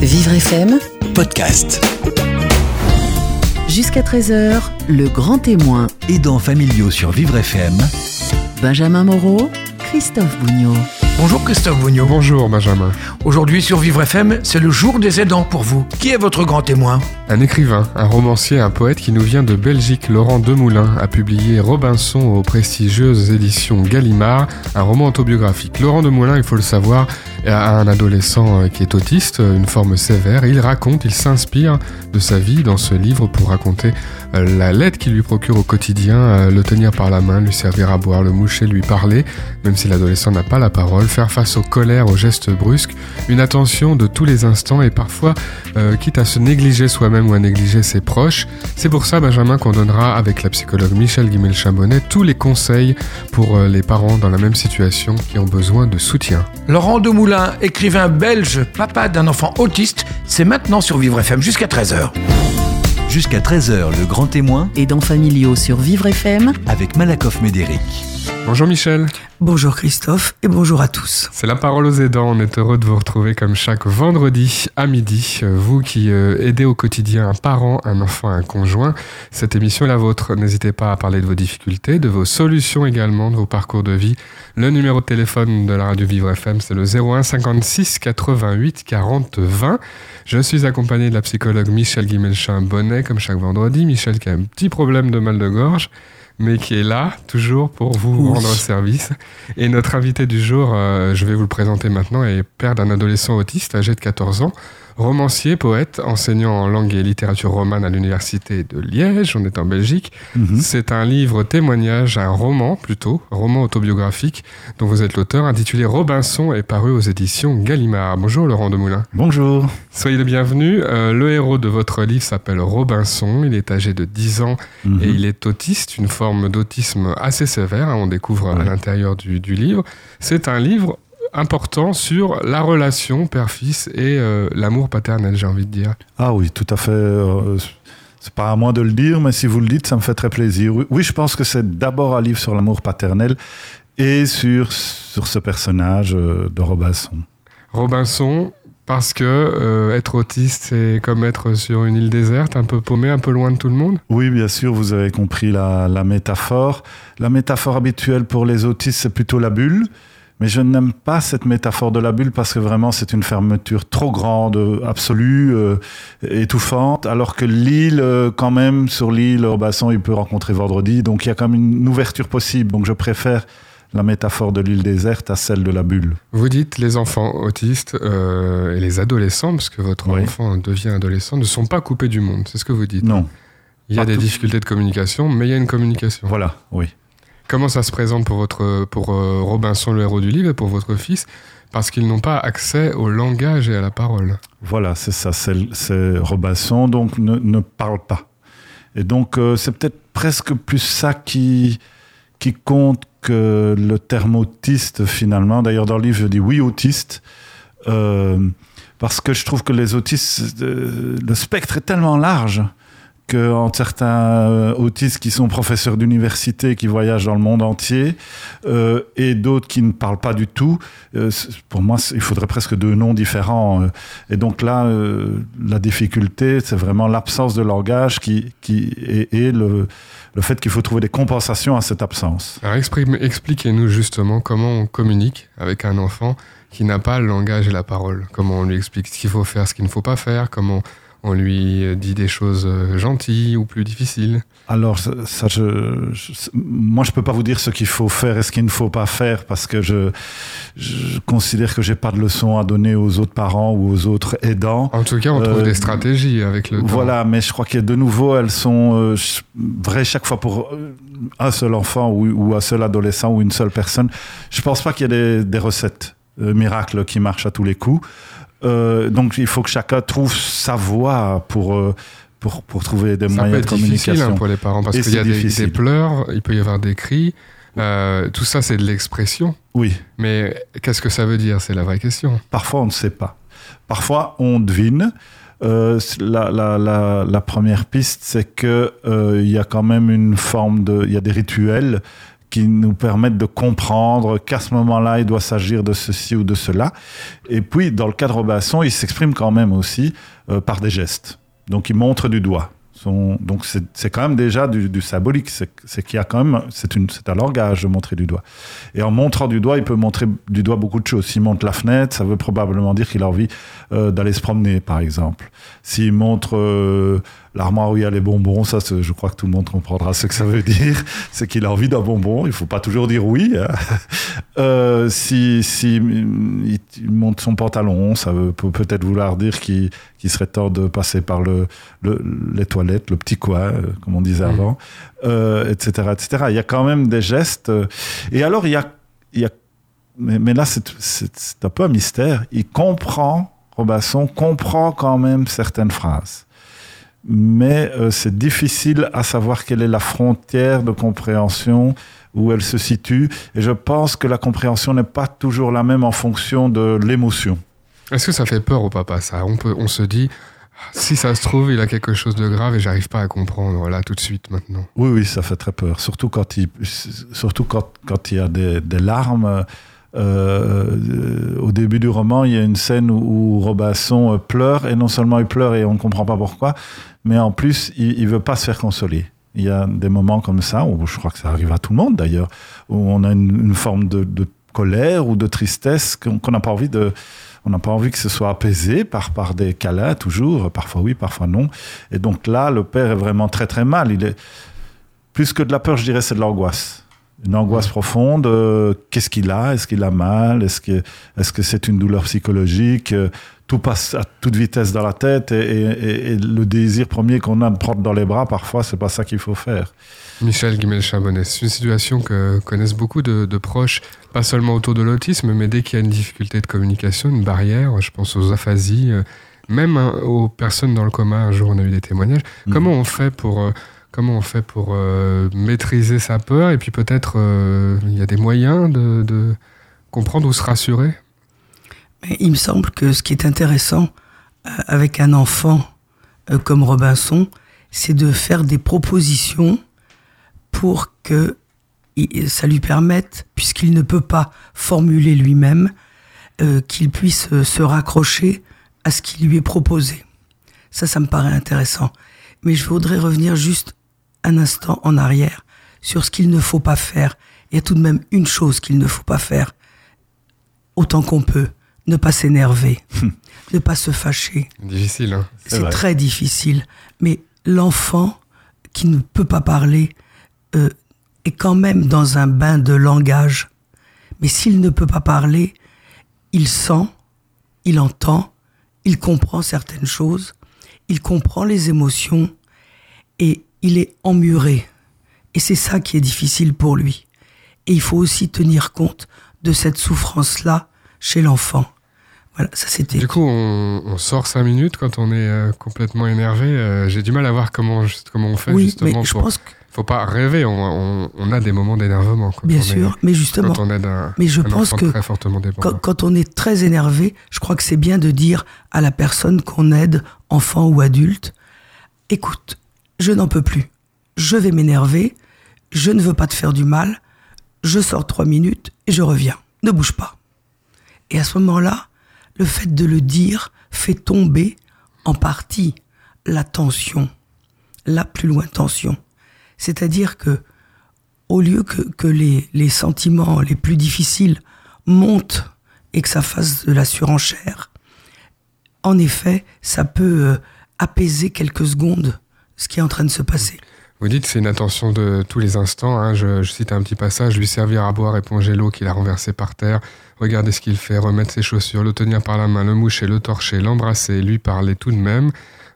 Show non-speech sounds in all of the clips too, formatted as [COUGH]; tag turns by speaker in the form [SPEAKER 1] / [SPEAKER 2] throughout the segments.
[SPEAKER 1] Vivre FM,
[SPEAKER 2] podcast.
[SPEAKER 1] jusqu'à 13h, le grand témoin.
[SPEAKER 2] Aidants familiaux sur Vivre FM.
[SPEAKER 1] Benjamin Moreau, Christophe Bougnot.
[SPEAKER 3] Bonjour Christophe Bougnot.
[SPEAKER 4] Bonjour Benjamin.
[SPEAKER 3] Aujourd'hui sur Vivre FM, c'est le jour des aidants pour vous. Qui est votre grand témoin?
[SPEAKER 4] Un écrivain, un romancier, un poète qui nous vient de Belgique, Laurent Demoulin, a publié Robinson aux prestigieuses éditions Gallimard, un roman autobiographique. Laurent Demoulin, il faut le savoir, a un adolescent euh, qui est autiste, une forme sévère. Il raconte, il s'inspire de sa vie dans ce livre pour raconter euh, la lettre qu'il lui procure au quotidien, euh, le tenir par la main, lui servir à boire, le moucher, lui parler, même si l'adolescent n'a pas la parole, faire face aux colères, aux gestes brusques, une attention de tous les instants et parfois, euh, quitte à se négliger soi-même ou à négliger ses proches. C'est pour ça, Benjamin, qu'on donnera avec la psychologue Michel Guimel-Chambonnet tous les conseils pour euh, les parents dans la même situation qui ont besoin de soutien.
[SPEAKER 3] Laurent Demoulin, écrivain belge, papa d'un enfant autiste, c'est maintenant sur Vivre FM jusqu'à 13h.
[SPEAKER 2] Jusqu'à 13h, le grand témoin
[SPEAKER 1] Aidants familiaux sur Vivre FM,
[SPEAKER 2] avec Malakoff Médéric.
[SPEAKER 4] Bonjour Michel.
[SPEAKER 5] Bonjour Christophe et bonjour à tous.
[SPEAKER 4] C'est la parole aux aidants. On est heureux de vous retrouver comme chaque vendredi à midi. Vous qui euh, aidez au quotidien un parent, un enfant, un conjoint, cette émission est la vôtre. N'hésitez pas à parler de vos difficultés, de vos solutions également, de vos parcours de vie. Le numéro de téléphone de la radio Vivre FM, c'est le 01 56 88 40 20. Je suis accompagné de la psychologue Michel Guimelchin Bonnet, comme chaque vendredi. Michel qui a un petit problème de mal de gorge mais qui est là toujours pour vous rendre service. Et notre invité du jour, euh, je vais vous le présenter maintenant, est père d'un adolescent autiste âgé de 14 ans, romancier, poète, enseignant en langue et littérature romane à l'université de Liège, on est en Belgique. C'est un livre témoignage, un roman plutôt, roman autobiographique dont vous êtes l'auteur, intitulé Robinson et paru aux éditions Gallimard. Bonjour Laurent Demoulin.
[SPEAKER 6] Bonjour.
[SPEAKER 4] Soyez le bienvenu. Euh, le héros de votre livre s'appelle Robinson. Il est âgé de 10 ans
[SPEAKER 6] Mhm.
[SPEAKER 4] et il est autiste, une forme d'autisme assez sévère. hein, on découvre à l'intérieur du, du livre. C'est un livre important sur la relation père-fils et euh, l'amour paternel, j'ai envie de dire.
[SPEAKER 6] Ah oui, tout à fait. euh, c'est pas à moi de le dire, mais si vous le dites, ça me fait très plaisir. Oui, je pense que c'est d'abord un livre sur l'amour paternel et sur, sur ce personnage euh, de Robinson.
[SPEAKER 4] Robinson, parce que euh, être autiste, c'est comme être sur une île déserte, un peu paumé, un peu loin de tout le monde.
[SPEAKER 6] Oui, bien sûr, vous avez compris la, la métaphore. La métaphore habituelle pour les autistes, c'est plutôt la bulle. Mais je n'aime pas cette métaphore de la bulle parce que vraiment c'est une fermeture trop grande, absolue, euh, étouffante. Alors que l'île, euh, quand même, sur l'île, Robinson, il peut rencontrer vendredi. Donc il y a quand même une ouverture possible. Donc je préfère la métaphore de l'île déserte à celle de la bulle.
[SPEAKER 4] Vous dites les enfants autistes euh, et les adolescents, parce que votre
[SPEAKER 6] Oui.
[SPEAKER 4] enfant devient adolescent, ne sont pas coupés du monde. C'est ce que vous dites.
[SPEAKER 6] Non.
[SPEAKER 4] Il y a des difficultés de communication, mais il y a une communication.
[SPEAKER 6] Voilà, oui.
[SPEAKER 4] Comment ça se présente pour, votre, pour euh, Robinson, le héros du livre, et pour votre fils? Parce qu'ils n'ont pas accès au langage et à la parole.
[SPEAKER 6] Voilà, c'est ça, c'est Robinson, donc ne, ne parle pas. Et donc, euh, c'est peut-être presque plus ça qui, qui compte que le terme autiste, finalement. D'ailleurs, dans le livre, je dis oui, autiste. euh, parce que je trouve que les autistes, le spectre est tellement large que entre certains euh, autistes qui sont professeurs d'université, qui voyagent dans le monde entier, euh, et d'autres qui ne parlent pas du tout, euh, pour moi, il faudrait presque deux noms différents. Et donc là, la difficulté, c'est vraiment l'absence de langage qui, qui et, le, le fait qu'il faut trouver des compensations à cette absence.
[SPEAKER 4] Alors expliquez-nous justement comment on communique avec un enfant qui n'a pas le langage et la parole. Comment on lui explique ce qu'il faut faire, ce qu'il ne faut pas faire, comment on lui euh, dit des choses euh, gentilles ou plus difficiles.
[SPEAKER 6] Alors, ça, ça, je, je- moi, je peux pas vous dire ce qu'il faut faire et ce qu'il ne faut pas faire parce que je, je considère que j'ai pas de leçons à donner aux autres parents ou aux autres aidants.
[SPEAKER 4] En tout cas, on trouve
[SPEAKER 6] Euh,
[SPEAKER 4] des stratégies avec le temps.
[SPEAKER 6] Voilà, mais je crois que de nouveau, elles sont euh, vraies chaque fois pour un seul enfant ou, ou un seul adolescent ou une seule personne. Je pense pas qu'il y ait des, des recettes euh, miracles qui marchent à tous les coups. Euh, donc, il faut que chacun trouve sa voie pour, euh, pour, pour trouver des
[SPEAKER 4] Ça peut
[SPEAKER 6] moyens de
[SPEAKER 4] être difficile hein,
[SPEAKER 6] communication.
[SPEAKER 4] pour les parents parce qu'il y a des, des
[SPEAKER 6] difficile.
[SPEAKER 4] pleurs, il peut y avoir des cris. euh, tout ça, c'est de l'expression.
[SPEAKER 6] Oui.
[SPEAKER 4] Mais qu'est-ce que ça veut dire? C'est la vraie question.
[SPEAKER 6] Parfois, on ne sait pas. Parfois, on devine. Euh, la, la, la, la première piste, c'est que euh, il y a quand même une forme de, il y a des rituels qui nous permettent de comprendre qu'à ce moment-là, il doit s'agir de ceci ou de cela. Et puis, dans le cas de Robinson, il s'exprime quand même aussi euh, par des gestes. Donc, il montre du doigt. Donc, c'est quand même déjà du, symbolique. C'est qu'il y a quand même, c'est un langage de montrer du doigt. Et en montrant du doigt, il peut montrer du doigt beaucoup de choses. S'il montre la fenêtre, ça veut probablement dire qu'il a envie euh, d'aller se promener, par exemple. S'il montre euh, l'armoire où il y a les bonbons, ça, je crois que tout le monde comprendra ce que ça veut dire. [LAUGHS] C'est qu'il a envie d'un bonbon. Il faut pas toujours dire oui. hein. [LAUGHS] Euh, si si il, monte son pantalon, ça peut peut-être vouloir dire qu'il serait temps de passer par le, le- les toilettes, le petit coin, euh, comme on disait
[SPEAKER 4] Mhm.
[SPEAKER 6] avant, euh, etc., etc. Il y a quand même des gestes. euh, Et alors, il y a, il y a mais, mais là, c'est un peu un mystère. Il comprend, Robinson comprend quand même certaines phrases. Mais euh, c'est difficile à savoir quelle est la frontière de compréhension où elle se situe. Et je pense que la compréhension n'est pas toujours la même en fonction de l'émotion.
[SPEAKER 4] Est-ce que ça fait peur au papa, ça? On, peut, on se dit, si ça se trouve, il a quelque chose de grave et j'arrive pas à comprendre, là, tout de suite, maintenant.
[SPEAKER 6] Oui, oui, ça fait très peur. Surtout quand il, surtout quand, quand il y a des, des larmes. Euh, au début du roman, il y a une scène où, où Robinson euh, pleure, et non seulement il pleure et on ne comprend pas pourquoi, mais en plus, il ne veut pas se faire consoler. Il y a des moments comme ça, où je crois que ça arrive à tout le monde d'ailleurs, où on a une, forme de, colère ou de tristesse qu'on n'a pas envie de... On n'a pas envie que ce soit apaisé par, par des câlins, toujours, parfois oui, parfois non. Et donc là, le père est vraiment très très mal. Plus que de la peur, je dirais, c'est de l'angoisse. Une angoisse profonde. euh, Qu'est-ce qu'il a? Est-ce qu'il a mal? Est-ce que est-ce que c'est une douleur psychologique? Euh, Tout passe à toute vitesse dans la tête et, et- et- et le désir premier qu'on a de prendre dans les bras, parfois, c'est pas ça qu'il faut faire.
[SPEAKER 4] Michel Guimel-Chabonnet, c'est une situation que connaissent beaucoup de, de proches, pas seulement autour de l'autisme, mais dès qu'il y a une difficulté de communication, une barrière, je pense aux aphasies, euh, même hein, aux personnes dans le coma, un jour on a eu des témoignages.
[SPEAKER 6] Mhm.
[SPEAKER 4] Comment on fait pour, euh, comment on fait pour euh, maîtriser sa peur et puis peut-être euh, il y a des moyens de, comprendre ou se rassurer?
[SPEAKER 7] Il me semble que ce qui est intéressant euh, avec un enfant comme Robinson, c'est de faire des propositions pour que ça lui permette, puisqu'il ne peut pas formuler lui-même, qu'il puisse se raccrocher à ce qui lui est proposé. Ça, ça me paraît intéressant. Mais je voudrais revenir juste un instant en arrière sur ce qu'il ne faut pas faire. Il y a tout de même une chose qu'il ne faut pas faire, autant qu'on peut, ne pas s'énerver, [LAUGHS] ne pas se fâcher.
[SPEAKER 4] Difficile, hein
[SPEAKER 6] C'est
[SPEAKER 7] très difficile. Mais l'enfant qui ne peut pas parler euh, est quand même dans un bain de langage. Mais s'il ne peut pas parler, il sent, il entend, il comprend certaines choses, il comprend les émotions et il est emmuré. Et c'est ça qui est difficile pour lui. Et il faut aussi tenir compte de cette souffrance-là chez l'enfant. Voilà, ça c'était.
[SPEAKER 4] Du coup, on, on sort cinq minutes quand on est euh, complètement énervé. euh, J'ai du mal à voir comment, juste- comment on fait
[SPEAKER 7] oui,
[SPEAKER 4] justement
[SPEAKER 7] mais je
[SPEAKER 4] pour.
[SPEAKER 7] pense que,
[SPEAKER 4] Faut pas rêver, on, on- on a des moments d'énervement.
[SPEAKER 7] bien
[SPEAKER 4] est-
[SPEAKER 7] sûr, mais justement,
[SPEAKER 4] Quand on aide un,
[SPEAKER 7] Mais je
[SPEAKER 4] un
[SPEAKER 7] pense que
[SPEAKER 4] très fortement
[SPEAKER 7] quand, quand on est très énervé, je crois que c'est bien de dire à la personne qu'on aide, enfant ou adulte, écoute, je n'en peux plus, je vais m'énerver, je ne veux pas te faire du mal, je sors trois minutes et je reviens, ne bouge pas. Et à ce moment-là, le fait de le dire fait tomber en partie la tension, la plus loin tension. C'est-à-dire que au lieu que, les, les sentiments les plus difficiles montent et que ça fasse de la surenchère, en effet, ça peut euh, apaiser quelques secondes ce qui est en train de se passer.
[SPEAKER 4] Vous dites c'est une attention de tous les instants. hein. Je, je cite un petit passage lui servir à boire, éponger l'eau qu'il a renversée par terre, regarder ce qu'il fait, remettre ses chaussures, le tenir par la main, le moucher, le torcher, l'embrasser, lui parler tout de même,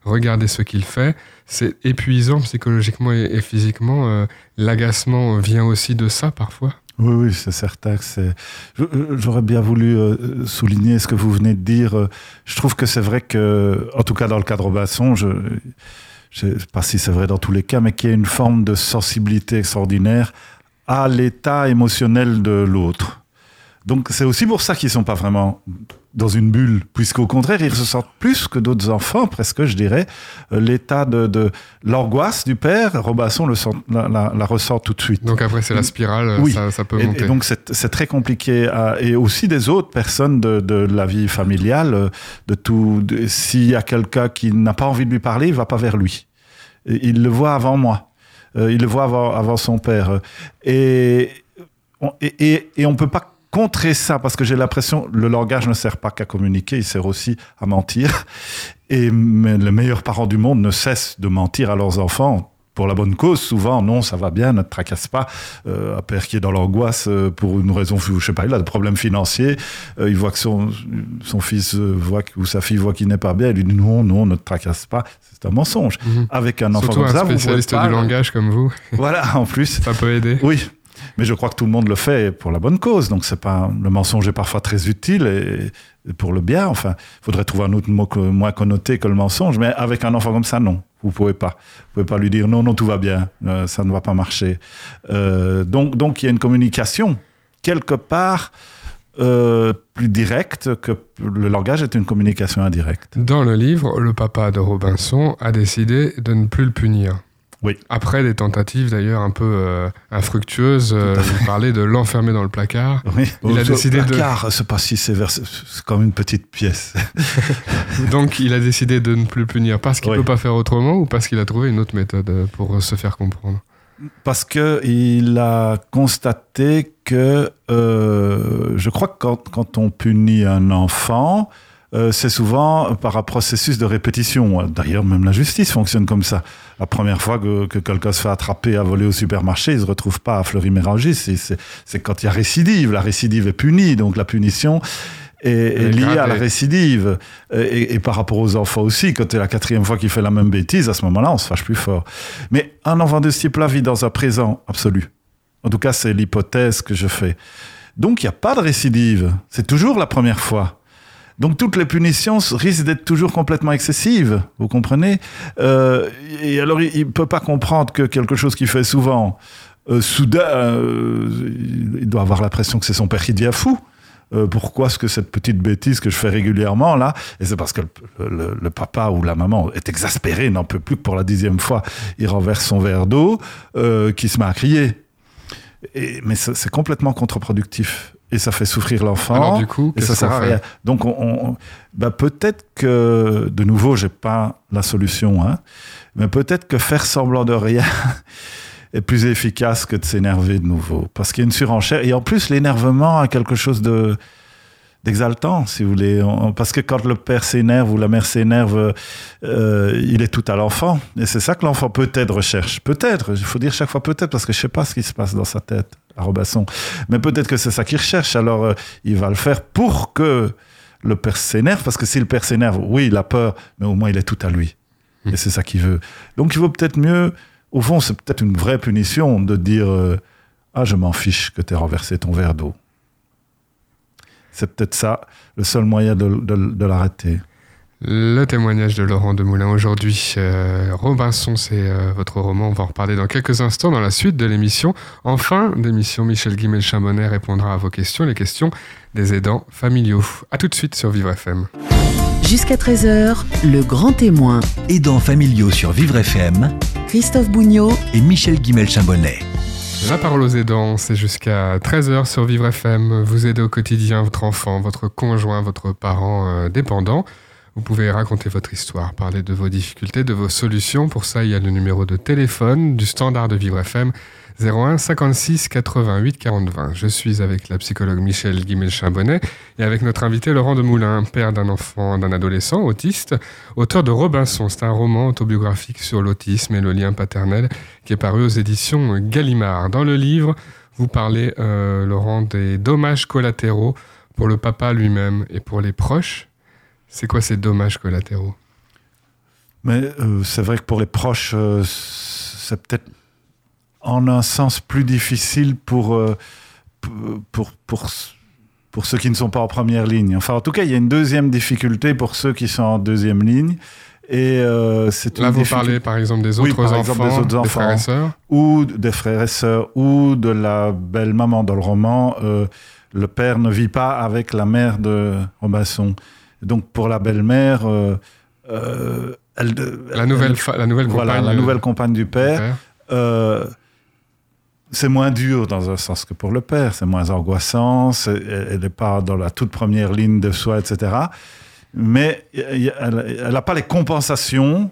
[SPEAKER 4] regarder ce qu'il fait. C'est épuisant psychologiquement et, et physiquement. euh, L'agacement vient aussi de ça parfois.
[SPEAKER 6] Oui, oui, c'est certain que c'est. J'aurais bien voulu euh, souligner ce que vous venez de dire. Euh, Je trouve que c'est vrai que, en tout cas dans le cadre Basson, je je sais pas si c'est vrai dans tous les cas, mais qu'il y a une forme de sensibilité extraordinaire à l'état émotionnel de l'autre. Donc c'est aussi pour ça qu'ils sont pas vraiment dans une bulle, puisqu'au contraire, ils ressentent plus que d'autres enfants, presque, je dirais, euh, l'état de, de l'angoisse du père. Robinson le sent, la, la- la ressent tout de suite.
[SPEAKER 4] Donc après, c'est la spirale,
[SPEAKER 6] Oui.
[SPEAKER 4] ça, ça peut
[SPEAKER 6] Et,
[SPEAKER 4] monter.
[SPEAKER 6] et donc c'est c'est très compliqué. à- et aussi des autres personnes de, de la vie familiale, euh, de tout. de- S'il y a quelqu'un qui n'a pas envie de lui parler, il va pas vers lui. Et il le voit avant moi. Euh, il le voit avant, avant son père. Et on, et, et, et on peut pas contrer ça parce que j'ai l'impression le langage ne sert pas qu'à communiquer, il sert aussi à mentir. Et les meilleurs parents du monde ne cessent de mentir à leurs enfants pour la bonne cause. Souvent, non, ça va bien, ne te tracasse pas. Euh, un père qui est dans l'angoisse euh, pour une raison, je sais pas, il a des problèmes financiers. euh, il voit que son, son fils voit que- ou sa fille voit qu'il n'est pas bien. Il lui dit non, non, ne te tracasse pas. C'est un mensonge.
[SPEAKER 4] Mhm.
[SPEAKER 6] Avec un enfant
[SPEAKER 4] Surtout
[SPEAKER 6] comme
[SPEAKER 4] un
[SPEAKER 6] ça, vous
[SPEAKER 4] spécialiste
[SPEAKER 6] pouvez pas-
[SPEAKER 4] du langage comme vous,
[SPEAKER 6] Voilà, en plus.
[SPEAKER 4] ça peut aider.
[SPEAKER 6] Oui, mais je crois que tout le monde le fait pour la bonne cause. Donc c'est pas le mensonge est parfois très utile et, pour le bien. Enfin, faudrait trouver un autre mot moins connoté que le mensonge. Mais avec un enfant comme ça, non, vous pouvez pas. Vous pouvez pas lui dire non, non, tout va bien, euh, ça ne va pas marcher. Euh, donc, donc il y a une communication quelque part euh, plus directe que le langage est une communication indirecte.
[SPEAKER 4] Dans le livre, le papa de Robinson a décidé de ne plus le punir.
[SPEAKER 6] Oui.
[SPEAKER 4] Après des tentatives d'ailleurs un peu euh, infructueuses, euh, il parlait de l'enfermer dans le placard.
[SPEAKER 6] Oui.
[SPEAKER 4] Il a
[SPEAKER 6] Le
[SPEAKER 4] décidé de-
[SPEAKER 6] placard, c'est pas si sévère, c'est comme une petite pièce. [LAUGHS]
[SPEAKER 4] Donc il a décidé de ne plus le punir parce qu'il
[SPEAKER 6] Oui.
[SPEAKER 4] peut pas faire autrement ou parce qu'il a trouvé une autre méthode euh, pour euh, se faire comprendre?
[SPEAKER 6] Parce que il a constaté que, euh, je crois que quand, quand on punit un enfant, euh, c'est souvent par un processus de répétition. D'ailleurs, même la justice fonctionne comme ça. La première fois que, que quelqu'un se fait attraper à voler au supermarché, il se retrouve pas à Fleury-Mérangis. C'est- quand il y a récidive. La récidive est punie, donc la punition est, liée à la récidive. Et, et par rapport aux enfants aussi, quand c'est la quatrième fois qu'il fait la même bêtise, à ce moment-là, on se fâche plus fort. Mais un enfant de ce type-là vit dans un présent absolu. En tout cas, c'est l'hypothèse que je fais. Donc, il n'y a pas de récidive. C'est toujours la première fois. Donc, toutes les punitions risquent d'être toujours complètement excessives. Vous comprenez Euh, Et alors, il ne peut pas comprendre que quelque chose qu'il fait souvent, euh, soudain, euh, il doit avoir l'impression que c'est son père qui devient fou. Pourquoi est-ce que cette petite bêtise que je fais régulièrement là Et c'est parce que le, papa ou la maman est exaspéré, n'en peut plus que pour la dixième fois, il renverse son verre d'eau, qui se met à crier. Mais c'est complètement contre-productif. Et ça fait souffrir l'enfant.
[SPEAKER 4] Alors du coup,
[SPEAKER 6] Et ça sert à rien. Donc, on, on- bah, peut-être que, de nouveau, j'ai pas la solution, hein, mais peut-être que faire semblant de rien [LAUGHS] est plus efficace que de s'énerver de nouveau, parce qu'il y a une surenchère. Et en plus, l'énervement a quelque chose de d'exaltant, si vous voulez, On- parce que quand le père s'énerve ou la mère s'énerve, euh, il est tout à l'enfant, et c'est ça que l'enfant peut-être recherche. Peut-être, il faut dire chaque fois peut-être, parce que je sais pas ce qui se passe dans sa tête mais peut-être que c'est ça qu'il recherche. Alors, euh, il va le faire pour que le père s'énerve, parce que si le père s'énerve, oui, il a peur, mais au moins il est tout à lui. Et c'est ça qu'il veut. Donc il vaut peut-être mieux, au fond, c'est peut-être une vraie punition de dire euh, Ah, je m'en fiche que tu aies renversé ton verre d'eau. C'est peut-être ça, le seul moyen de, de- de l'arrêter.
[SPEAKER 4] Le témoignage de Laurent Demoulin aujourd'hui. Euh, Robinson, c'est euh, votre roman. On va en reparler dans quelques instants dans la suite de l'émission. En fin d'émission, Michel Guimel-Chambonnet répondra à vos questions, les questions des aidants familiaux. A tout de suite sur Vivre FM.
[SPEAKER 1] Jusqu'à 13h, le grand témoin,
[SPEAKER 2] Aidants familiaux sur Vivre FM
[SPEAKER 1] Christophe Bougnot,
[SPEAKER 2] et Michel Guimel-Chambonnet.
[SPEAKER 4] La parole aux aidants, c'est jusqu'à 13h sur Vivre FM. Vous aidez au quotidien votre enfant, votre conjoint, votre parent euh, dépendant. Vous pouvez raconter votre histoire, parler de vos difficultés, de vos solutions. Pour ça, il y a le numéro de téléphone du standard de Vivre FM 01 56 88 40 20. Je suis avec la psychologue Michel Guimel-Chambonnet et avec notre invité Laurent Demoulin, père d'un enfant, d'un adolescent autiste, auteur de Robinson. C'est un roman autobiographique sur l'autisme et le lien paternel qui est paru aux éditions Gallimard. Dans le livre, vous parlez, euh, Laurent, des dommages collatéraux pour le papa lui-même et pour les proches. C'est quoi ces dommages collatéraux?
[SPEAKER 6] Mais euh, c'est vrai que pour les proches, euh, c'est peut-être en un sens plus difficile pour, euh, pour, pour, pour ceux qui ne sont pas en première ligne. Enfin, en tout cas, il y a une deuxième difficulté pour ceux qui sont en deuxième ligne. Et euh, c'est une
[SPEAKER 4] Là, vous
[SPEAKER 6] difficulté-
[SPEAKER 4] parlez par exemple des
[SPEAKER 6] Oui,
[SPEAKER 4] autres
[SPEAKER 6] par
[SPEAKER 4] enfants,
[SPEAKER 6] exemple, des autres enfants.
[SPEAKER 4] frères et sœurs?
[SPEAKER 6] ou des frères et sœurs, ou de la belle maman dans le roman. euh, le père ne vit pas avec la mère de Robinson. Donc pour la belle-mère, euh, euh, elle,
[SPEAKER 4] La nouvelle,
[SPEAKER 6] elle-
[SPEAKER 4] fa- la nouvelle
[SPEAKER 6] voilà,
[SPEAKER 4] compagne.
[SPEAKER 6] la
[SPEAKER 4] euh,
[SPEAKER 6] nouvelle compagne du père,
[SPEAKER 4] père.
[SPEAKER 6] c'est moins dur dans un sens que pour le père, c'est moins angoissant, c'est- elle n'est pas dans la toute première ligne de soi, etc. Mais elle n'a pas les compensations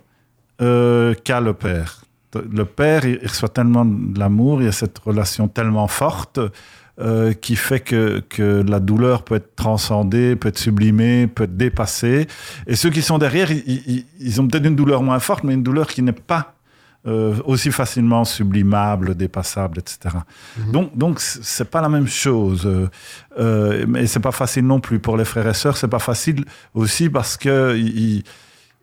[SPEAKER 6] qu'a le père. Le père, il reçoit tellement de l'amour, il y a cette relation tellement forte euh, qui fait que, que la douleur peut être transcendée, peut être sublimée, peut être dépassée. Et ceux qui sont derrière, ils, ils- ils ont peut-être une douleur moins forte, mais une douleur qui n'est pas euh, aussi facilement sublimable, dépassable, etc. Donc, donc c- c'est pas la même chose. Euh, euh, mais c'est pas facile non plus pour les frères et sœurs. C'est pas facile aussi parce que ils,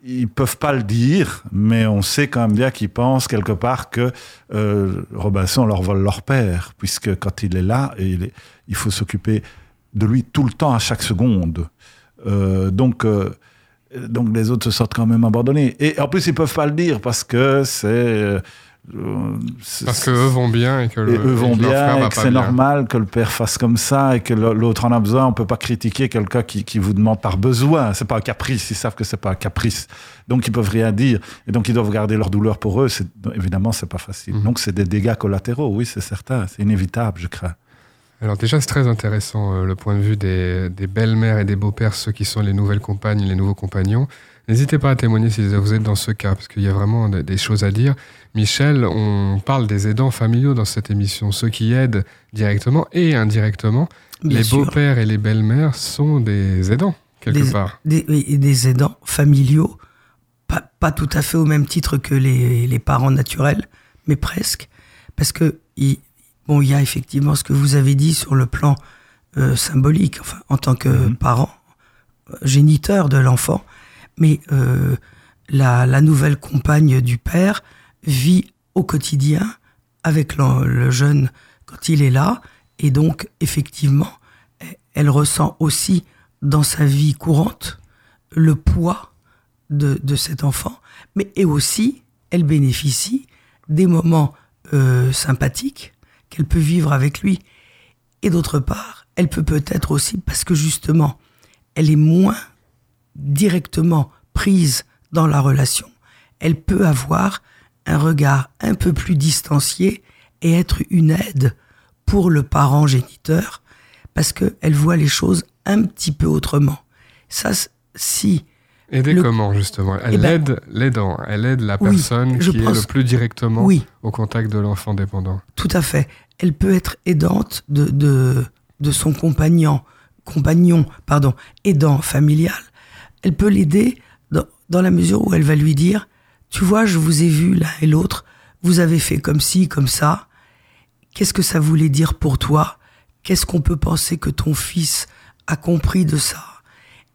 [SPEAKER 6] ils peuvent pas le dire, mais on sait quand même bien qu'ils pensent quelque part que euh, Robinson leur vole leur père, puisque quand il est là, il, faut s'occuper de lui tout le temps, à chaque seconde. Euh, donc, euh, donc les autres se sentent quand même abandonnés. Et en plus, ils peuvent pas le dire parce que c'est euh,
[SPEAKER 4] Parce qu'eux vont bien et que le,
[SPEAKER 6] et eux vont
[SPEAKER 4] et que leur frère
[SPEAKER 6] bien, et que c'est normal que le père fasse comme ça et que l'autre en a besoin. On peut pas critiquer quelqu'un qui, qui vous demande par besoin. C'est pas un caprice. Ils savent que c'est pas un caprice. Donc ils peuvent rien dire. Et donc ils doivent garder leur douleur pour eux. Évidemment, c'est pas facile.
[SPEAKER 4] Mhm.
[SPEAKER 6] Donc c'est des dégâts collatéraux. Oui, c'est certain. C'est inévitable, je crains.
[SPEAKER 4] Alors déjà, c'est très intéressant euh, le point de vue des, des belles-mères et des beaux-pères, ceux qui sont les nouvelles compagnes, les nouveaux compagnons. N'hésitez pas à témoigner si vous êtes dans ce cas, parce qu'il y a vraiment des, choses à dire. Michel, on parle des aidants familiaux dans cette émission, ceux qui aident directement et indirectement.
[SPEAKER 7] Bien
[SPEAKER 4] les beaux-pères et les belles-mères sont des aidants, quelque
[SPEAKER 7] Des-
[SPEAKER 4] part.
[SPEAKER 7] des, aidants familiaux, pas, pas tout à fait au même titre que les, les parents naturels, mais presque, parce que il, bon, il y a effectivement ce que vous avez dit sur le plan euh, symbolique, enfin, en tant que
[SPEAKER 6] Mhm.
[SPEAKER 7] parent, euh, géniteur de l'enfant, mais euh, la, nouvelle compagne du père vit au quotidien avec le, jeune quand il est là, et donc effectivement, elle- elle ressent aussi dans sa vie courante le poids de, de cet enfant, mais et aussi elle bénéficie des moments euh, sympathiques qu'elle peut vivre avec lui. Et d'autre part, elle peut peut-être aussi, parce que justement, elle est moins directement prise dans la relation, elle peut avoir un regard un peu plus distancié et être une aide pour le parent géniteur, parce qu'elle voit les choses un petit peu autrement. Ça, si
[SPEAKER 4] Aider
[SPEAKER 7] Le-
[SPEAKER 4] comment, justement Elle
[SPEAKER 7] Eh ben-
[SPEAKER 4] aide l'aidant, elle aide la
[SPEAKER 7] Oui,
[SPEAKER 4] personne qui est le plus directement
[SPEAKER 7] Oui,
[SPEAKER 4] au contact de l'enfant dépendant.
[SPEAKER 7] tout à fait. Elle peut être aidante de, de, de son compagnon, compagnon, pardon, aidant familial. Elle peut l'aider dans, dans la mesure où elle va lui dire, tu vois, je vous ai vu l'un et l'autre, vous avez fait comme ci, comme ça. Qu'est-ce que ça voulait dire pour toi? Qu'est-ce qu'on peut penser que ton fils a compris de ça?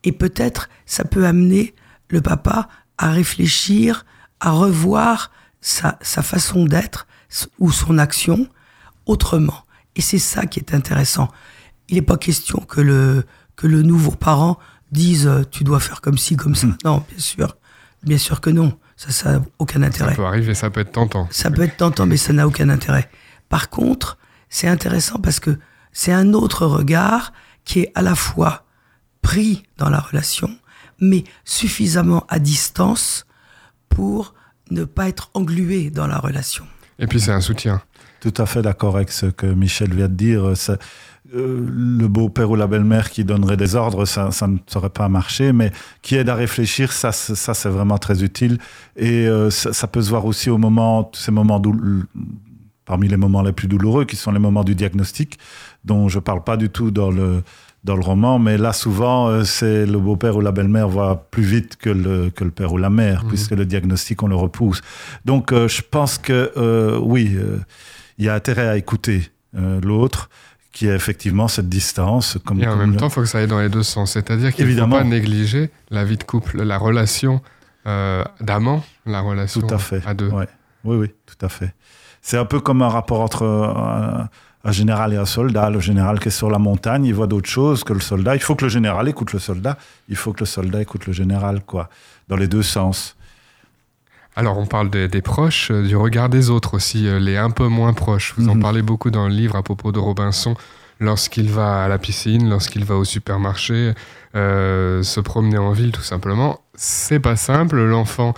[SPEAKER 7] Et peut-être ça peut amener le papa à réfléchir, à revoir sa, sa façon d'être ou son action autrement. Et c'est ça qui est intéressant. Il n'est pas question que le, que le nouveau parent dise euh, tu dois faire comme ci, comme ça. Non, bien sûr. Bien sûr que non. Ça, ça n'a aucun
[SPEAKER 4] Ça
[SPEAKER 7] intérêt.
[SPEAKER 4] peut arriver, ça peut être tentant.
[SPEAKER 7] Ça peut être tentant, mais ça n'a aucun intérêt. Par contre, c'est intéressant parce que c'est un autre regard qui est à la fois pris dans la relation, mais suffisamment à distance pour ne pas être englué dans la relation.
[SPEAKER 4] Et puis c'est un soutien.
[SPEAKER 6] Tout à fait d'accord avec ce que Michel vient de dire. Euh, le beau-père ou la belle-mère qui donnerait des ordres, ça, ça ne saurait pas marcher, mais qui aide à réfléchir, ça, c'est- ça c'est vraiment très utile. Et euh, ça, ça peut se voir aussi au moment, ces moments parmi les moments les plus douloureux, qui sont les moments du diagnostic, dont je parle pas du tout dans le dans le roman, mais là souvent euh, c'est le beau-père ou la belle-mère va plus vite que le que le père ou la mère,
[SPEAKER 4] Mhm.
[SPEAKER 6] puisque le diagnostic on le repousse. Donc euh, je pense que euh, oui, euh, il y a intérêt à écouter euh, l'autre, qui a effectivement cette distance. Comme,
[SPEAKER 4] Et en
[SPEAKER 6] comme
[SPEAKER 4] même
[SPEAKER 6] le-
[SPEAKER 4] temps, il faut que ça aille dans les deux sens. C'est-à-dire qu'il ne faut pas négliger la vie de couple, la relation euh, d'amant, la relation
[SPEAKER 6] Tout à fait.
[SPEAKER 4] à deux.
[SPEAKER 6] Ouais. Oui, oui, tout à fait. C'est un peu comme un rapport entre un, un général et un soldat. Le général qui est sur la montagne, il voit d'autres choses que le soldat. Il faut que le général écoute le soldat. Il faut que le soldat écoute le général, quoi. Dans les deux sens.
[SPEAKER 4] Alors, on parle des, des proches, euh, du regard des autres aussi, euh, les un peu moins proches. Vous en
[SPEAKER 6] Mhm.
[SPEAKER 4] parlez beaucoup dans le livre à propos de Robinson, lorsqu'il va à la piscine, lorsqu'il va au supermarché, euh, se promener en ville tout simplement. C'est pas simple. L'enfant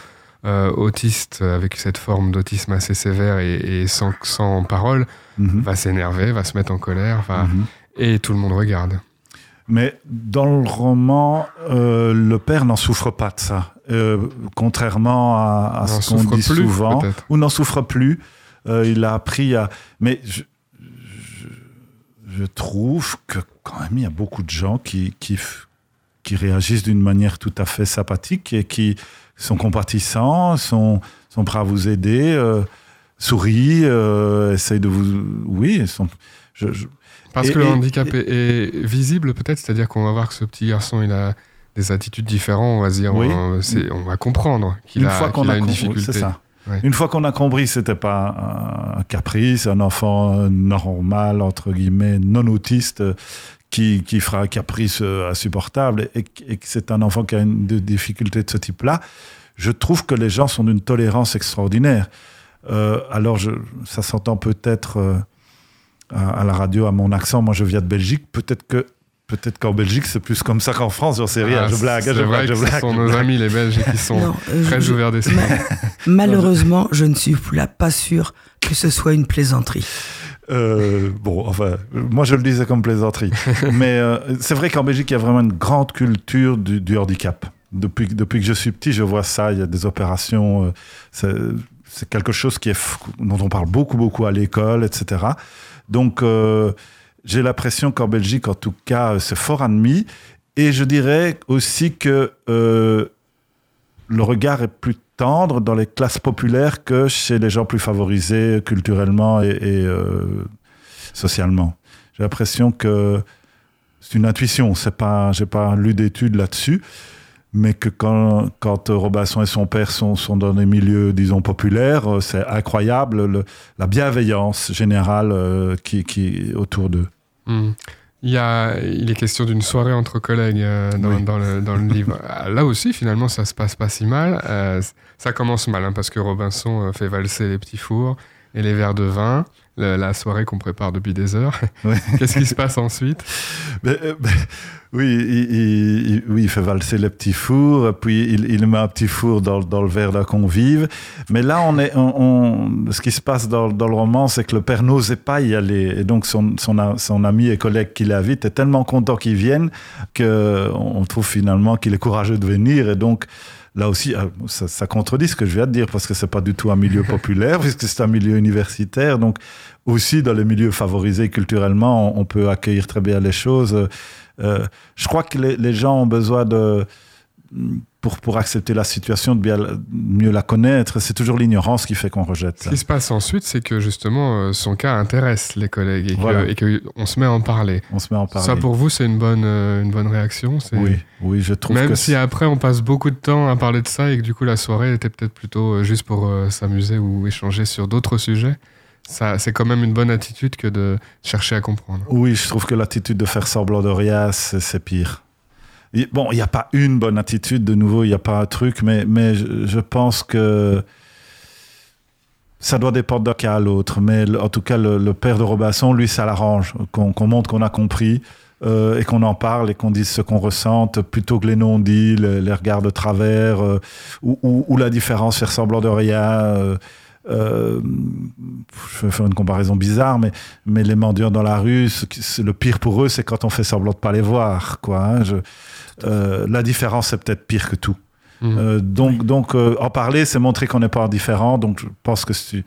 [SPEAKER 4] autiste avec cette forme d'autisme assez sévère et, et sans, sans parole
[SPEAKER 6] Mhm.
[SPEAKER 4] va s'énerver, va se mettre en colère, va...
[SPEAKER 6] Mhm.
[SPEAKER 4] et tout le monde regarde.
[SPEAKER 6] Mais dans le roman, euh, le père n'en souffre pas de ça. Euh, contrairement à, ce qu'on dit
[SPEAKER 4] plus,
[SPEAKER 6] souvent. Ou n'en souffre plus. Euh, il a appris à... Mais je, je, je trouve que quand même, il y a beaucoup de gens qui, qui, qui réagissent d'une manière tout à fait sympathique et qui sont compatissants, sont, sont prêts à vous aider, sourient, essayent de vous... Oui, ils sont... Je, je-
[SPEAKER 4] Parce
[SPEAKER 6] Et-
[SPEAKER 4] que le
[SPEAKER 6] et-
[SPEAKER 4] handicap est, est visible peut-être, c'est-à-dire qu'on va voir que ce petit garçon, il a des attitudes différentes, on va se dire,
[SPEAKER 6] Oui.
[SPEAKER 4] on, va comprendre qu'il a,
[SPEAKER 6] fois
[SPEAKER 4] qu'il
[SPEAKER 6] a,
[SPEAKER 4] a une difficulté.
[SPEAKER 6] ça.
[SPEAKER 4] Ouais.
[SPEAKER 6] Une fois qu'on a compris, c'était pas un, caprice, un enfant normal entre guillemets, non autiste, qui, qui fera un caprice insupportable, et, et que c'est un enfant qui a une difficulté de ce type-là. Je trouve que les gens sont d'une tolérance extraordinaire. Euh, alors, je, ça s'entend peut-être euh, à, à la radio à mon accent. Moi, je viens de Belgique. Peut-être que peut-être qu'en Belgique, c'est plus comme ça qu'en France. J'en sais rien.
[SPEAKER 4] Ah,
[SPEAKER 6] je blague. Je
[SPEAKER 4] vrai
[SPEAKER 6] blague. Je
[SPEAKER 4] que
[SPEAKER 6] blague.
[SPEAKER 4] ce sont
[SPEAKER 6] je
[SPEAKER 4] nos
[SPEAKER 6] blague.
[SPEAKER 4] amis les Belges qui sont
[SPEAKER 5] Non, euh,
[SPEAKER 4] très
[SPEAKER 5] je-
[SPEAKER 4] ouverts d'esprit.
[SPEAKER 5] Malheureusement, je ne suis là pas sûr que ce soit une plaisanterie.
[SPEAKER 6] Euh, bon, enfin, moi je le disais comme plaisanterie. [LAUGHS] Mais euh, c'est vrai qu'en Belgique, il y a vraiment une grande culture du, du handicap. Depuis, que- depuis que je suis petit, je vois ça. Il y a des opérations. euh, c'est quelque chose qui est, dont on parle beaucoup, beaucoup à l'école, etc. Donc, euh, j'ai l'impression qu'en Belgique, en tout cas, c'est fort admis. Et je dirais aussi que euh, le regard est plus tendre dans les classes populaires que chez les gens plus favorisés culturellement et, euh, socialement. J'ai l'impression que c'est une intuition. C'est pas, j'ai pas lu d'études là-dessus, mais que quand, quand Robinson et son père sont, sont dans des milieux, disons, populaires, euh, c'est incroyable le- la bienveillance générale euh, qui, qui est autour d'eux.
[SPEAKER 4] Hmm. Il, y a, il est question d'une soirée entre collègues euh, dans,
[SPEAKER 6] Oui.
[SPEAKER 4] dans le, dans le livre. [LAUGHS] Là aussi, finalement, ça se passe pas si mal. Euh, ça commence mal, hein, parce que Robinson fait valser les petits fours et les verres de vin, le- la soirée qu'on prépare depuis des heures. [LAUGHS]
[SPEAKER 6] Ouais. [LAUGHS]
[SPEAKER 4] Qu'est-ce qui se passe ensuite?
[SPEAKER 6] Mais, euh, mais, oui, il, il- il- oui, il fait valser le petit four, puis il, met un petit four dans, dans le verre d'un convive. Mais là, on est, on, on- ce qui se passe dans, dans le roman, c'est que le père n'osait pas y aller. Et donc, son, son, son ami et collègue qui l'invite est tellement content qu'il vienne qu'on trouve finalement qu'il est courageux de venir. Et donc, là aussi, euh, ça, ça contredit ce que je viens de dire, parce que c'est pas du tout un milieu [LAUGHS] populaire, puisque c'est un milieu universitaire. Donc, aussi dans les milieux favorisés culturellement, on, on peut accueillir très bien les choses. Euh, je crois que les, les gens ont besoin de pour, pour accepter la situation, de bien mieux la connaître. C'est toujours l'ignorance qui fait qu'on rejette
[SPEAKER 4] Ce qui se passe ensuite, c'est que justement, euh, son cas intéresse les collègues et
[SPEAKER 6] Voilà.
[SPEAKER 4] qu'on se met à en parler.
[SPEAKER 6] On se met à en parler.
[SPEAKER 4] Ça, pour vous, c'est une bonne, euh, une bonne réaction
[SPEAKER 6] Oui, oui, je trouve
[SPEAKER 4] Même
[SPEAKER 6] que
[SPEAKER 4] si après on passe beaucoup de temps à parler de ça et que du coup la soirée était peut-être plutôt euh, juste pour euh, s'amuser ou échanger sur d'autres sujets, c'est quand même une bonne attitude que de chercher à comprendre.
[SPEAKER 6] Oui, je trouve que l'attitude de faire semblant de rien, c'est pire. Bon, il n'y a pas une bonne attitude, de nouveau, il n'y a pas un truc, mais, mais je, pense que ça doit dépendre d'un cas à l'autre. Mais en tout cas, le, père de Robinson, lui, ça l'arrange, qu'on montre qu'on a compris euh, et qu'on en parle et qu'on dise ce qu'on ressente, plutôt que les non-dits, les, regards de travers, euh, ou la différence, faire semblant de rien. euh, euh, je vais faire une comparaison bizarre, mais mais les mendiants dans la rue, le pire pour eux, c'est quand on fait semblant de pas les voir. Quoi, hein. Je- euh, la différence, c'est peut-être pire que tout.
[SPEAKER 4] Mhm.
[SPEAKER 6] Euh, donc, donc euh, en parler, c'est montrer qu'on n'est pas indifférent. Donc, je pense que si-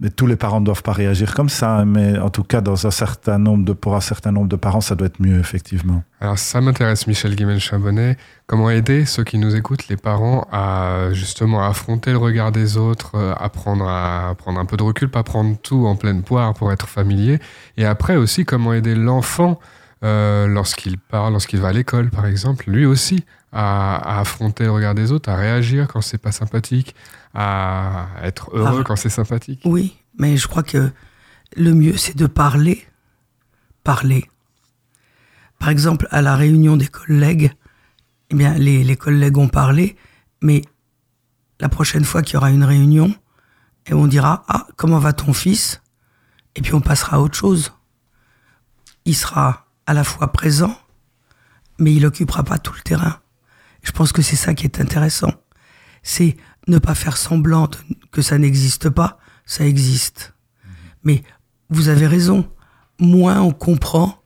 [SPEAKER 6] mais tous les parents ne doivent pas réagir comme ça. Mais en tout cas, dans un certain nombre de, pour un certain nombre de parents, ça doit être mieux, effectivement.
[SPEAKER 4] Alors ça m'intéresse Michel Guimel-Chabonnet, comment aider ceux qui nous écoutent, les parents, à justement affronter le regard des autres, euh, apprendre à prendre un peu de recul, pas prendre tout en pleine poire pour être familier, et après aussi comment aider l'enfant euh, lorsqu'il parle, lorsqu'il va à l'école par exemple, lui aussi à, à affronter le regard des autres, à réagir quand c'est pas sympathique, à être heureux
[SPEAKER 5] Ah.
[SPEAKER 4] quand c'est sympathique.
[SPEAKER 5] Oui, mais je crois que le mieux, c'est de parler. Parler. Par exemple, à la réunion des collègues, eh bien, les, les collègues ont parlé, mais la prochaine fois qu'il y aura une réunion, et on dira Ah, comment va ton fils? Et puis on passera à autre chose. il sera à la fois présent, mais il occupera pas tout le terrain. Je pense que c'est ça qui est intéressant. C'est ne pas faire semblant que ça n'existe pas, ça existe. Mais vous avez raison, moins on comprend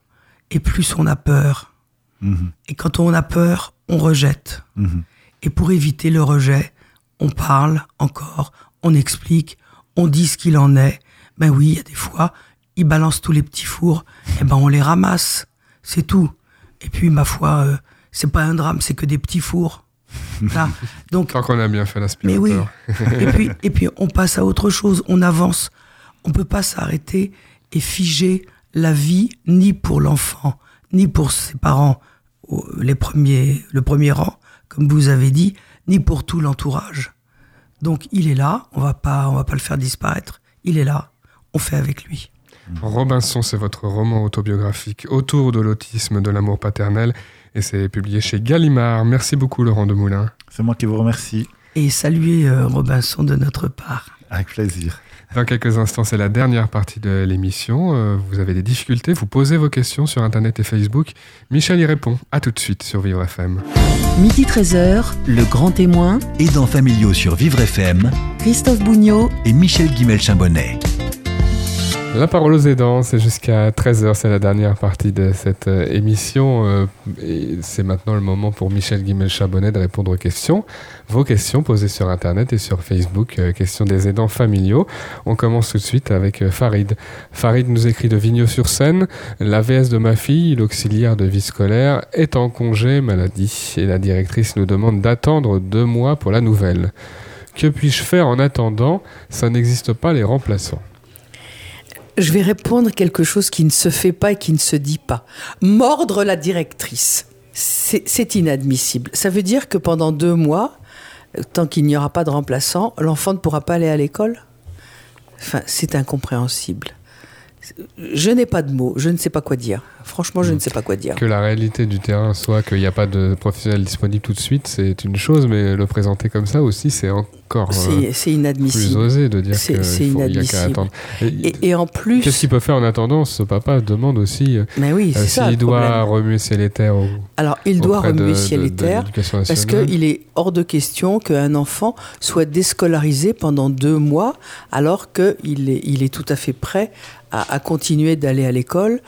[SPEAKER 5] et plus on a peur.
[SPEAKER 6] Mhm.
[SPEAKER 5] Et quand on a peur, on rejette.
[SPEAKER 6] Mhm.
[SPEAKER 5] Et pour éviter le rejet, on parle encore, on explique, on dit ce qu'il en est. Ben oui, il y a des fois, ils balancent tous les petits fours, et ben on les ramasse, c'est tout. Et puis ma foi, euh, c'est pas un drame, c'est que des petits fours. Là. [LAUGHS] Donc,
[SPEAKER 4] Tant qu'on a bien fait
[SPEAKER 5] mais oui.
[SPEAKER 4] l'aspirateur.
[SPEAKER 5] et puis, et puis on passe à autre chose, on avance. On peut pas s'arrêter et figer la vie ni pour l'enfant, ni pour ses parents, les premiers, le premier rang, comme vous avez dit, ni pour tout l'entourage. Donc il est là, on va pas, on va pas le faire disparaître. Il est là, on fait avec lui.
[SPEAKER 4] Robinson, c'est votre roman autobiographique autour de l'autisme, de l'amour paternel, et c'est publié chez Gallimard. Merci beaucoup, Laurent Demoulin.
[SPEAKER 6] C'est moi qui vous remercie.
[SPEAKER 5] Et saluer euh, Robinson de notre part.
[SPEAKER 6] Avec plaisir.
[SPEAKER 4] Dans quelques instants, c'est la dernière partie de l'émission. Euh, Vous avez des difficultés, vous posez vos questions sur Internet et Facebook. Michel y répond. À tout de suite sur Vivre FM.
[SPEAKER 1] Midi 13h, le grand témoin,
[SPEAKER 2] Aidants familiaux sur Vivre FM
[SPEAKER 1] Christophe Bougnot
[SPEAKER 2] et Michel Guimel-Chambonnet.
[SPEAKER 4] La parole aux aidants, c'est jusqu'à 13h, c'est la dernière partie de cette euh, émission. euh, c'est maintenant le moment pour Michel Guimel-Chabonnet de répondre aux questions. Vos questions posées sur Internet et sur Facebook, euh, questions des aidants familiaux. On commence tout de suite avec Farid. Farid nous écrit de Vigneault-sur-Seine. La VS de ma fille, l'auxiliaire de vie scolaire, est en congé maladie et la directrice nous demande d'attendre deux mois pour la nouvelle. Que puis-je faire en attendant? Ça n'existe pas les remplaçants.
[SPEAKER 7] Je vais répondre quelque chose qui ne se fait pas et qui ne se dit pas. Mordre la directrice. C'est inadmissible. Ça veut dire que pendant deux mois, tant qu'il n'y aura pas de remplaçant, l'enfant ne pourra pas aller à l'école? Enfin, c'est incompréhensible. Je n'ai pas de mots, je ne sais pas quoi dire. Franchement, je ne sais pas quoi dire.
[SPEAKER 4] Que la réalité du terrain soit qu'il n'y a pas de professionnel disponible tout de suite, c'est une chose, mais le présenter comme ça aussi, c'est encore euh,
[SPEAKER 7] C'est c'est
[SPEAKER 4] plus
[SPEAKER 7] inadmissible.
[SPEAKER 4] osé de dire
[SPEAKER 7] C'est- inadmissible.
[SPEAKER 4] attendre. Et-
[SPEAKER 7] Et, et en plus,
[SPEAKER 4] Qu'est-ce qu'il peut faire en attendant? Ce papa demande aussi euh,
[SPEAKER 7] mais oui, ça
[SPEAKER 4] s'il doit remuer ses laitères au,
[SPEAKER 7] Alors, il doit remuer ciel et terre. Parce qu'il est hors de question qu'un enfant soit déscolarisé pendant deux mois alors qu'il est, il est tout à fait prêt à, à continuer d'aller à l'école.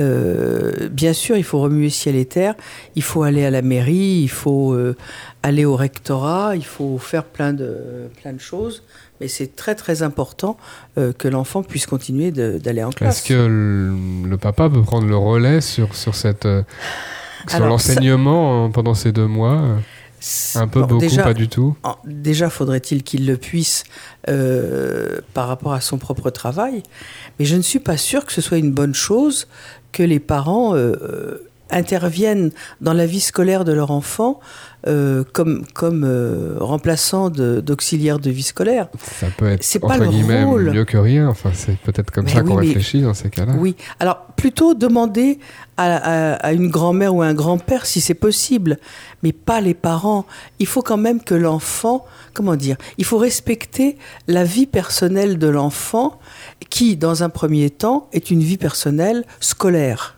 [SPEAKER 7] Euh, bien sûr, il faut remuer ciel et terre, il faut aller à la mairie, il faut euh, aller au rectorat, il faut faire plein de, plein de choses. Mais c'est très très important euh, que l'enfant puisse continuer d'aller en classe.
[SPEAKER 4] Est-ce que le, le papa peut prendre le relais sur, sur, cette, sur l'enseignement euh, pendant ces deux mois Un peu,
[SPEAKER 7] Bon,
[SPEAKER 4] beaucoup,
[SPEAKER 7] déjà,
[SPEAKER 4] pas du tout?
[SPEAKER 7] Déjà, faudrait-il qu'il le puisse euh, par rapport à son propre travail. Mais je ne suis pas sûre que ce soit une bonne chose que les parents euh, euh, interviennent dans la vie scolaire de leur enfant euh, comme, comme euh, remplaçant de- d'auxiliaire de, vie scolaire.
[SPEAKER 4] Ça peut être,
[SPEAKER 7] C'est pas le rôle.
[SPEAKER 4] mieux que rien. Enfin, c'est peut-être comme
[SPEAKER 7] Mais
[SPEAKER 4] ça
[SPEAKER 7] oui,
[SPEAKER 4] qu'on réfléchit dans ces cas-là.
[SPEAKER 7] Oui. Alors, plutôt demander à, à- à une grand-mère ou à un grand-père si c'est possible, mais pas les parents. Il faut quand même que l'enfant, comment dire, il faut respecter la vie personnelle de l'enfant qui, dans un premier temps, est une vie personnelle scolaire.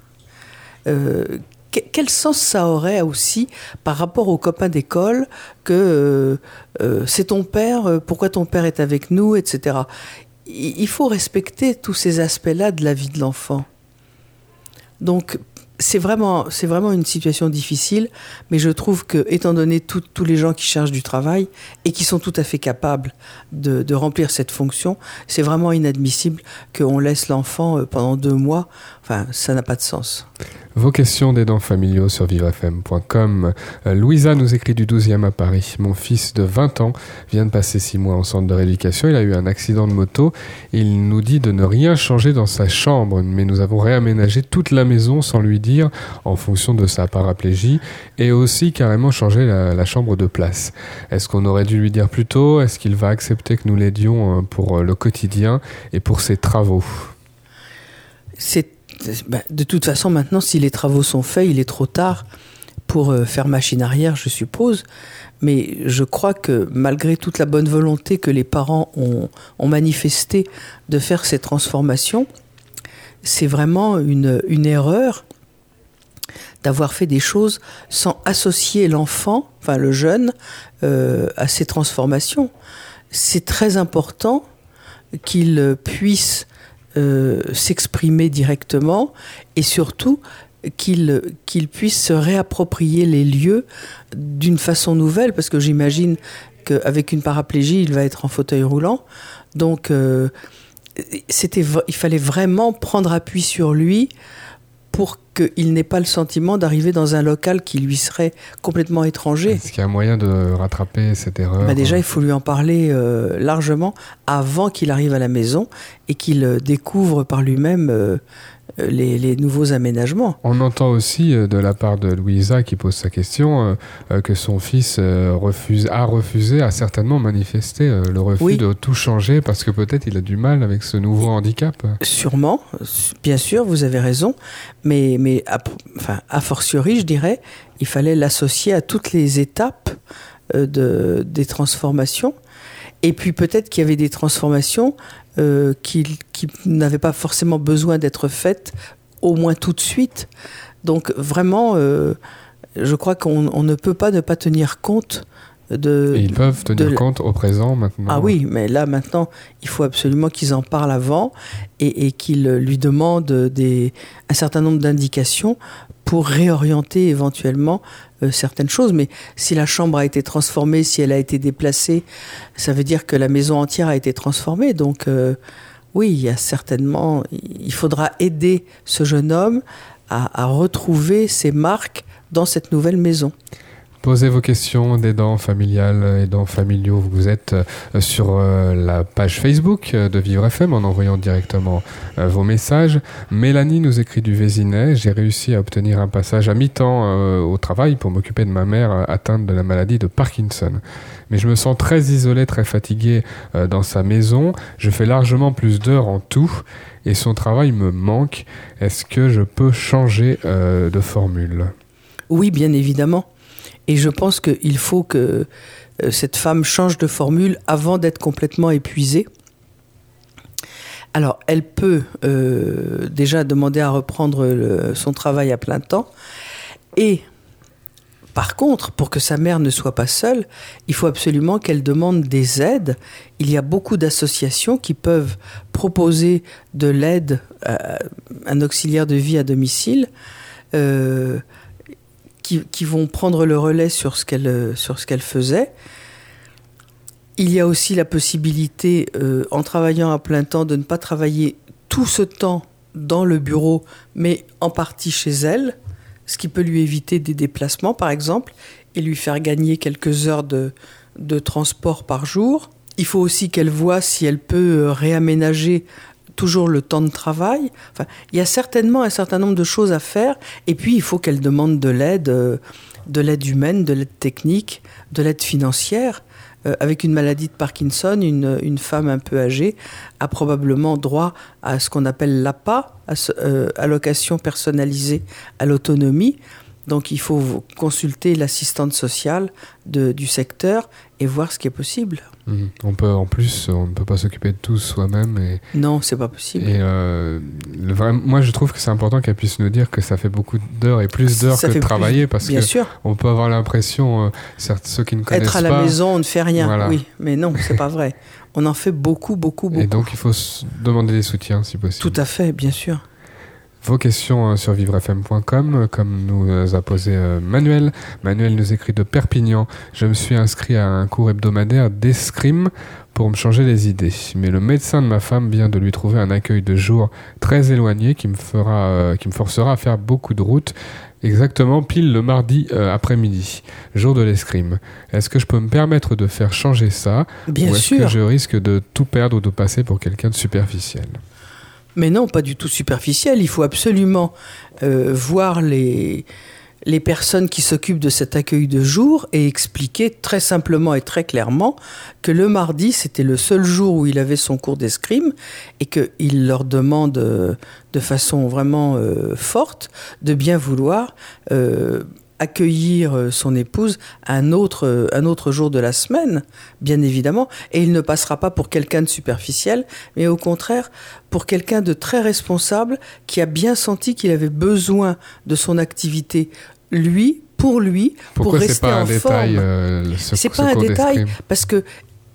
[SPEAKER 7] Euh, que- quel sens ça aurait aussi par rapport aux copains d'école que euh, euh, c'est ton père, pourquoi ton père est avec nous, etc. Il faut respecter tous ces aspects-là de la vie de l'enfant. Donc, c'est vraiment, c'est vraiment une situation difficile, mais je trouve que, étant donné tous les gens qui cherchent du travail et qui sont tout à fait capables de, de remplir cette fonction, c'est vraiment inadmissible qu'on laisse l'enfant euh, pendant deux mois. Enfin, ça n'a pas de sens.
[SPEAKER 4] Vos questions d'aidants familiaux sur vivrefm.com. Euh, Louisa nous écrit du 12e à Paris. Mon fils de 20 ans vient de passer 6 mois en centre de rééducation. Il a eu un accident de moto. Il nous dit de ne rien changer dans sa chambre, mais nous avons réaménagé toute la maison sans lui dire en fonction de sa paraplégie et aussi carrément changer la, chambre de place. Est-ce qu'on aurait dû lui dire plus tôt? Est-ce qu'il va accepter que nous l'aidions euh, pour euh, le quotidien et pour ses travaux?
[SPEAKER 7] C'est, ben, de toute façon, maintenant, si les travaux sont faits, il est trop tard pour euh, faire machine arrière, je suppose. Mais je crois que malgré toute la bonne volonté que les parents ont, ont manifestée de faire ces transformations, c'est vraiment une erreur d'avoir fait des choses sans associer l'enfant, enfin le jeune, euh, à ces transformations. C'est très important qu'il puisse euh, s'exprimer directement et surtout qu'il puisse se réapproprier les lieux d'une façon nouvelle, parce que j'imagine qu'avec une paraplégie, il va être en fauteuil roulant. Donc, euh, il fallait vraiment prendre appui sur lui pour qu'il n'ait pas le sentiment d'arriver dans un local qui lui serait complètement étranger.
[SPEAKER 4] Est-ce qu'il y a moyen de rattraper cette erreur
[SPEAKER 7] bah Déjà, il faut lui en parler euh, largement avant qu'il arrive à la maison et qu'il euh, découvre par lui-même euh, euh, les, les, nouveaux aménagements.
[SPEAKER 4] On entend aussi euh, de la part de Louisa qui pose sa question euh, que son fils refuse, a refusé, a certainement manifesté le refus oui. de tout changer parce que peut-être il a du mal avec ce nouveau handicap.
[SPEAKER 7] Sûrement, bien sûr, vous avez raison, mais, mais a, enfin, a fortiori, je dirais, il fallait l'associer à toutes les étapes de, des transformations. Et puis peut-être qu'il y avait des transformations euh, qui, qui n'avaient pas forcément besoin d'être faites, au moins tout de suite. Donc vraiment, euh, je crois qu'on ne peut pas ne pas tenir compte de...
[SPEAKER 4] Et ils peuvent tenir de... compte au présent maintenant.
[SPEAKER 7] Ah oui, mais là maintenant, il faut absolument qu'ils en parlent avant et, et qu'ils lui demandent des, un certain nombre d'indications pour réorienter éventuellement euh, certaines choses. Mais si la chambre a été transformée, si elle a été déplacée, ça veut dire que la maison entière a été transformée. Donc euh, oui, il y a certainement, il faudra aider ce jeune homme à, à retrouver ses marques dans cette nouvelle maison.
[SPEAKER 4] Posez vos questions d'aidants familiales, aidants familiaux. Vous êtes sur la page Facebook de Vivre FM en envoyant directement vos messages. Mélanie nous écrit du Vésinet. J'ai réussi à obtenir un passage à mi-temps au travail pour m'occuper de ma mère atteinte de la maladie de Parkinson. Mais je me sens très isolé, très fatigué dans sa maison. Je fais largement plus d'heures en tout et son travail me manque. Est-ce que je peux changer de formule?
[SPEAKER 7] Oui, bien évidemment. Et je pense qu'il faut que euh, cette femme change de formule avant d'être complètement épuisée. Alors, elle peut euh, déjà demander à reprendre son travail à plein temps. Et par contre, pour que sa mère ne soit pas seule, il faut absolument qu'elle demande des aides. Il y a beaucoup d'associations qui peuvent proposer de l'aide à un auxiliaire de vie à domicile. Euh, qui, vont prendre le relais sur ce qu'elle sur ce qu'elle faisait. Il y a aussi la possibilité, euh, en travaillant à plein temps, de ne pas travailler tout ce temps dans le bureau, mais en partie chez elle, ce qui peut lui éviter des déplacements, par exemple, et lui faire gagner quelques heures de, de transport par jour. Il faut aussi qu'elle voit si elle peut réaménager toujours le temps de travail. Il y a certainement un certain nombre de choses à faire. Et puis, il faut qu'elle demande de l'aide, euh, de l'aide humaine, de l'aide technique, de l'aide financière. Euh, avec une maladie de Parkinson, une, femme un peu âgée a probablement droit à ce qu'on appelle l'APA, euh, allocation personnalisée à l'autonomie. Donc il faut consulter l'assistante sociale du secteur et voir ce qui est possible.
[SPEAKER 4] Mmh. On peut en plus, on ne peut pas s'occuper de tout soi-même. Et,
[SPEAKER 7] non, c'est pas possible.
[SPEAKER 4] Et euh, le vrai, moi, je trouve que c'est important qu'elle puisse nous dire que ça fait beaucoup d'heures et plus d'heures que de travailler, parce
[SPEAKER 7] bien
[SPEAKER 4] que
[SPEAKER 7] sûr.
[SPEAKER 4] on peut avoir l'impression, euh, certes ceux qui ne connaissent
[SPEAKER 7] pas, être à la
[SPEAKER 4] pas,
[SPEAKER 7] maison, on ne fait rien. Voilà. Oui, mais non, c'est pas vrai. [LAUGHS] On en fait beaucoup, beaucoup, beaucoup.
[SPEAKER 4] Et donc, il faut demander des soutiens, si possible.
[SPEAKER 7] Tout à fait, bien sûr
[SPEAKER 4] vos questions sur vivrefm.com, comme nous a posé Manuel. Manuel nous écrit de Perpignan. Je me suis inscrit à un cours hebdomadaire d'escrime pour me changer les idées. Mais le médecin de ma femme vient de lui trouver un accueil de jour très éloigné qui me, fera, euh, qui me forcera à faire beaucoup de routes. Exactement pile le mardi euh, après-midi, jour de l'escrime. Est-ce que je peux me permettre de faire changer ça?
[SPEAKER 7] Bien
[SPEAKER 4] Ou est-ce
[SPEAKER 7] sûr.
[SPEAKER 4] que je risque de tout perdre ou de passer pour quelqu'un de superficiel?
[SPEAKER 7] Mais non, pas du tout superficiel. Il faut absolument euh, voir les, les personnes qui s'occupent de cet accueil de jour et expliquer très simplement et très clairement que le mardi, c'était le seul jour où il avait son cours d'escrime et qu'il leur demande euh, de façon vraiment euh, forte de bien vouloir accueillir euh, son épouse un autre, euh, un autre jour de la semaine, bien évidemment, et il ne passera pas pour quelqu'un de superficiel, mais au contraire pour quelqu'un de très responsable qui a bien senti qu'il avait besoin de son activité, lui, pour lui,
[SPEAKER 4] Pourquoi
[SPEAKER 7] pour
[SPEAKER 4] c'est
[SPEAKER 7] rester
[SPEAKER 4] pas un
[SPEAKER 7] en
[SPEAKER 4] détail
[SPEAKER 7] forme.
[SPEAKER 4] euh, ce-
[SPEAKER 7] C'est
[SPEAKER 4] ce
[SPEAKER 7] pas un détail parce que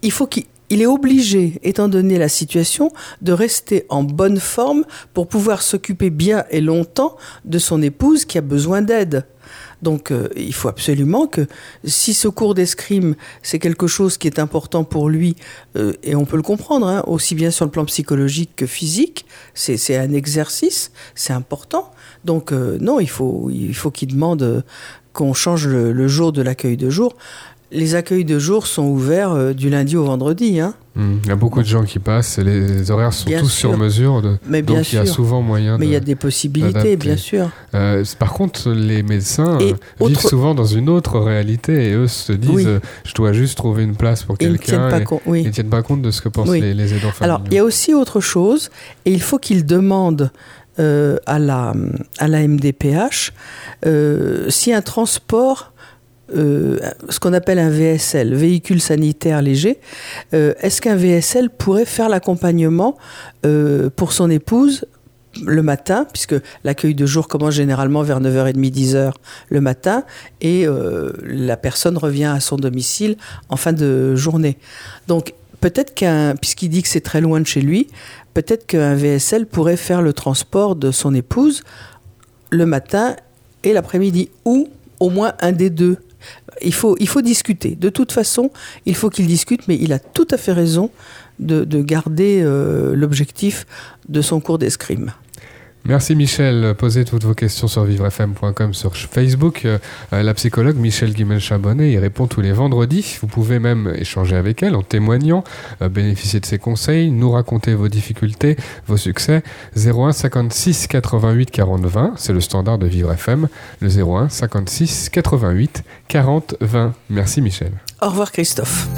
[SPEAKER 7] il faut qu'il il est obligé, étant donné la situation, de rester en bonne forme pour pouvoir s'occuper bien et longtemps de son épouse qui a besoin d'aide. Donc euh, il faut absolument que si ce cours d'escrime, c'est quelque chose qui est important pour lui, euh, et on peut le comprendre, hein, aussi bien sur le plan psychologique que physique, c'est un exercice, c'est important. Donc euh, non, il faut, il faut qu'il demande qu'on change le jour de l'accueil de jour. Les accueils de jour sont ouverts euh, du lundi au vendredi. Hein.
[SPEAKER 4] Hmm, Il y a beaucoup de gens qui passent et les horaires sont
[SPEAKER 7] Bien
[SPEAKER 4] tous
[SPEAKER 7] sûr.
[SPEAKER 4] sur mesure. De,
[SPEAKER 7] Mais bien
[SPEAKER 4] donc il y a
[SPEAKER 7] sûr.
[SPEAKER 4] souvent moyen
[SPEAKER 7] Mais il y a des possibilités, bien sûr.
[SPEAKER 4] Euh, par contre, les médecins
[SPEAKER 7] Et
[SPEAKER 4] euh, vivent
[SPEAKER 7] autre-
[SPEAKER 4] souvent dans une autre réalité et eux se disent
[SPEAKER 7] Oui.
[SPEAKER 4] je dois juste trouver une place pour
[SPEAKER 7] Ils ne tiennent
[SPEAKER 4] quelqu'un.
[SPEAKER 7] Oui.
[SPEAKER 4] ils ne tiennent pas compte de ce que pensent
[SPEAKER 7] Oui.
[SPEAKER 4] les, les aidants
[SPEAKER 7] Alors, il y
[SPEAKER 4] familiaux.
[SPEAKER 7] a aussi autre chose, et il faut qu'il demande euh, à, la, à la MDPH si un transport, euh, ce qu'on appelle un VSL, véhicule sanitaire léger, euh, est-ce qu'un VSL pourrait faire l'accompagnement euh, pour son épouse le matin, puisque l'accueil de jour commence généralement vers 9h30, 10h le matin, et la personne revient à son domicile en fin de journée? Donc, peut-être qu'un, puisqu'il dit que c'est très loin de chez lui, peut-être qu'un VSL pourrait faire le transport de son épouse le matin et l'après-midi, ou au moins un des deux. Il faut, il faut discuter. De toute façon, il faut qu'il discute, mais il a tout à fait raison de, de garder euh, l'objectif de son cours d'escrime.
[SPEAKER 4] Merci Michel. Posez toutes vos questions sur vivrefm.com sur Facebook. Euh, euh, la psychologue Michel Guimel-Chabonnet y répond tous les vendredis. Vous pouvez même échanger avec elle en témoignant, euh, bénéficier de ses conseils, nous raconter vos difficultés, vos succès. 01 56 88 40 20, c'est le standard de Vivre FM. Le 01 56 88 40 20. Merci Michel.
[SPEAKER 7] Au revoir Christophe.